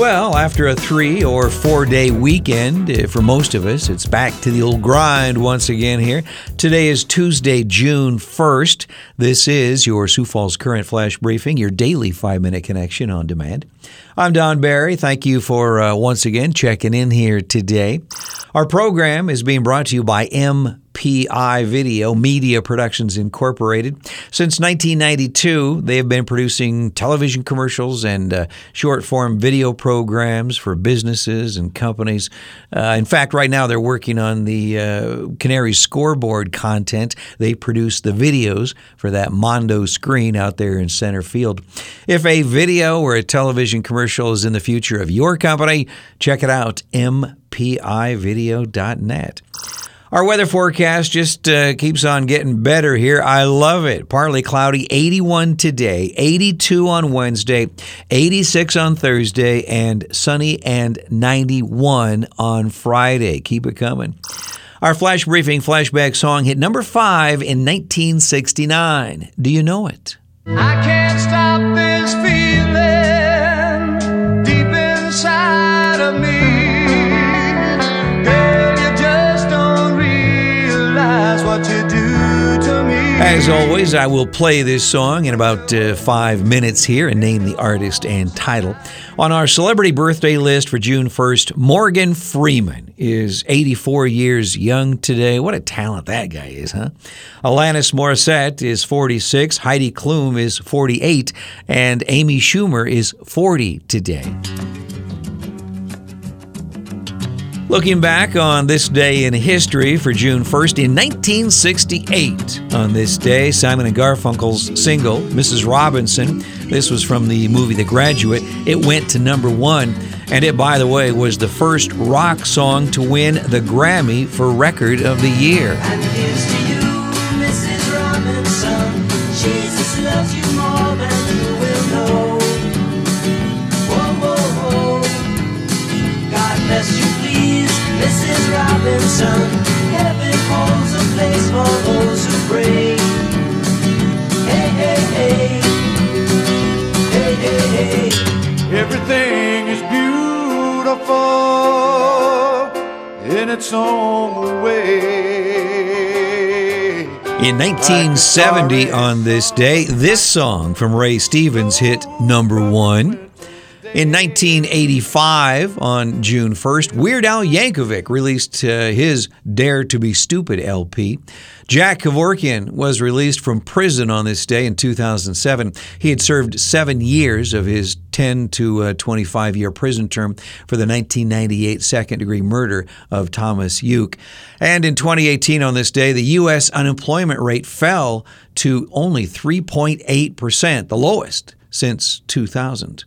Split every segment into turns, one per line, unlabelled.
Well, after a three or four day weekend, eh, for most of us, it's back to the old grind once again here. Today is Tuesday, June 1st. This is your Sioux Falls Current Flash Briefing, your daily five minute connection on demand. I'm Don Barry. Thank you for uh, once again checking in here today. Our program is being brought to you by MPI Video Media Productions Incorporated. Since 1992, they have been producing television commercials and uh, short form video programs for businesses and companies. Uh, in fact, right now they're working on the uh, Canary scoreboard content. They produce the videos for that Mondo screen out there in center field. If a video or a television commercial is in the future of your company, check it out mpivideo.net. Our weather forecast just uh, keeps on getting better here. I love it. Partly cloudy, 81 today, 82 on Wednesday, 86 on Thursday, and sunny and 91 on Friday. Keep it coming. Our flash briefing flashback song hit number five in 1969. Do you know it?
I can't stop this feeling
As always, I will play this song in about uh, five minutes here and name the artist and title. On our celebrity birthday list for June 1st, Morgan Freeman is 84 years young today. What a talent that guy is, huh? Alanis Morissette is 46, Heidi Klum is 48, and Amy Schumer is 40 today. Looking back on this day in history for June 1st, in 1968, on this day, Simon and Garfunkel's single, Mrs. Robinson, this was from the movie The Graduate, it went to number one. And it, by the way, was the first rock song to win the Grammy for Record of the Year.
Its own way.
In 1970, on this day, this song from Ray Stevens hit number one. In 1985, on June 1st, Weird Al Yankovic released uh, his Dare to Be Stupid LP. Jack Kevorkian was released from prison on this day in 2007. He had served seven years of his 10 to uh, 25 year prison term for the 1998 second degree murder of Thomas Youk. And in 2018, on this day, the U.S. unemployment rate fell to only 3.8%, the lowest since 2000.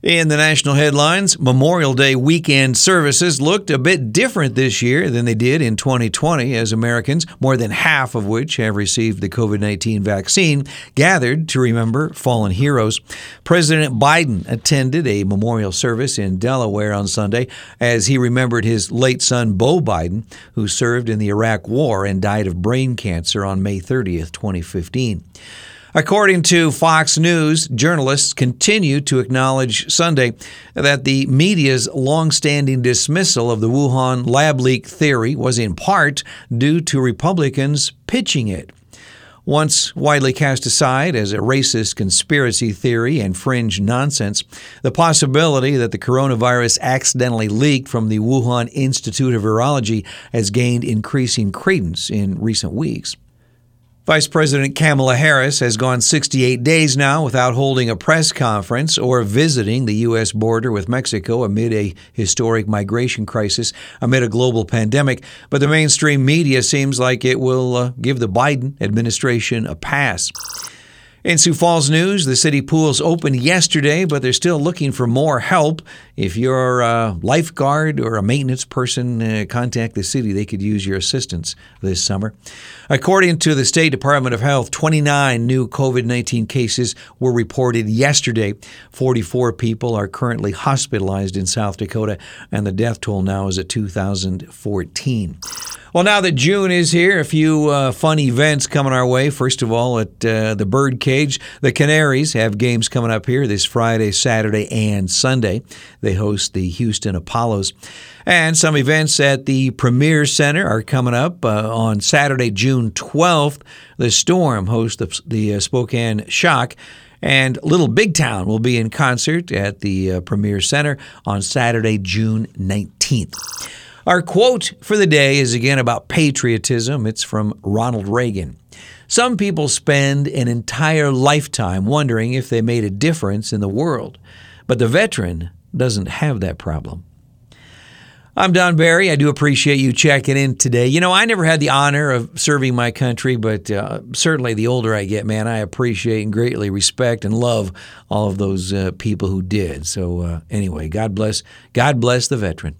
In the national headlines, Memorial Day weekend services looked a bit different this year than they did in 2020 as Americans, more than half of which have received the COVID 19 vaccine, gathered to remember fallen heroes. President Biden attended a memorial service in Delaware on Sunday as he remembered his late son, Beau Biden, who served in the Iraq War and died of brain cancer on May 30th, 2015. According to Fox News, journalists continue to acknowledge Sunday that the media's long-standing dismissal of the Wuhan lab leak theory was in part due to Republicans pitching it. Once widely cast aside as a racist conspiracy theory and fringe nonsense, the possibility that the coronavirus accidentally leaked from the Wuhan Institute of Virology has gained increasing credence in recent weeks. Vice President Kamala Harris has gone 68 days now without holding a press conference or visiting the U.S. border with Mexico amid a historic migration crisis, amid a global pandemic. But the mainstream media seems like it will uh, give the Biden administration a pass. In Sioux Falls news, the city pools opened yesterday, but they're still looking for more help. If you're a lifeguard or a maintenance person, uh, contact the city. They could use your assistance this summer. According to the State Department of Health, 29 new COVID 19 cases were reported yesterday. 44 people are currently hospitalized in South Dakota, and the death toll now is at 2,014. Well, now that June is here, a few uh, fun events coming our way. First of all, at uh, the Birdcage, the Canaries have games coming up here this Friday, Saturday, and Sunday. They host the Houston Apollos. And some events at the Premier Center are coming up uh, on Saturday, June 12th. The Storm hosts the, the uh, Spokane Shock. And Little Big Town will be in concert at the uh, Premier Center on Saturday, June 19th. Our quote for the day is again about patriotism. It's from Ronald Reagan. Some people spend an entire lifetime wondering if they made a difference in the world, but the veteran doesn't have that problem. I'm Don Barry. I do appreciate you checking in today. You know, I never had the honor of serving my country, but uh, certainly the older I get, man, I appreciate and greatly respect and love all of those uh, people who did. So, uh, anyway, God bless. God bless the veteran.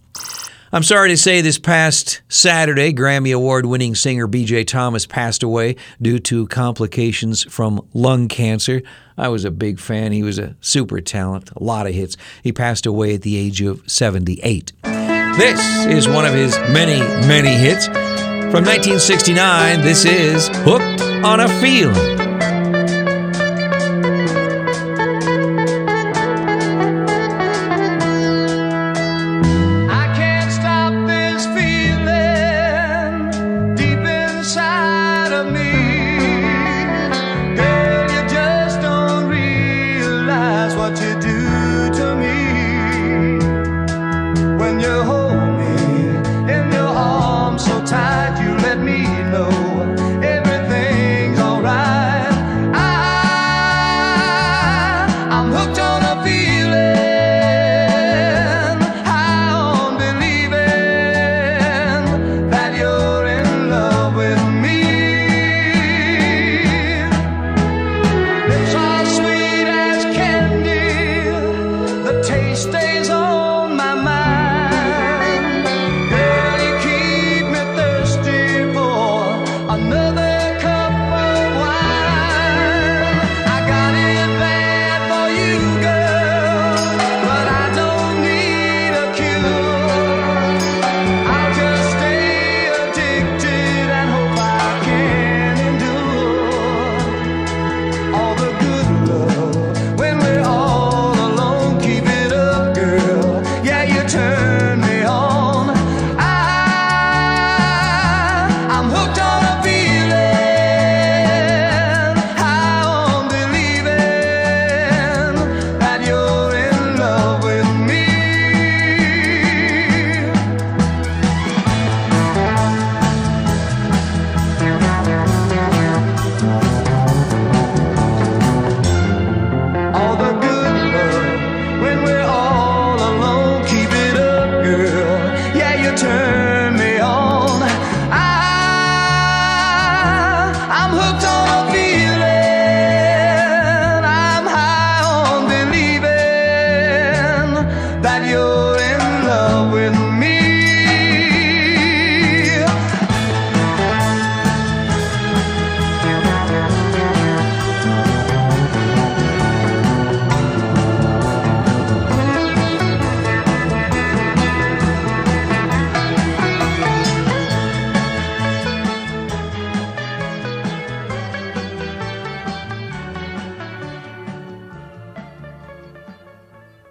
I'm sorry to say this past Saturday, Grammy Award winning singer BJ Thomas passed away due to complications from lung cancer. I was a big fan. He was a super talent, a lot of hits. He passed away at the age of 78. This is one of his many, many hits. From 1969, this is Hooked on a Feeling.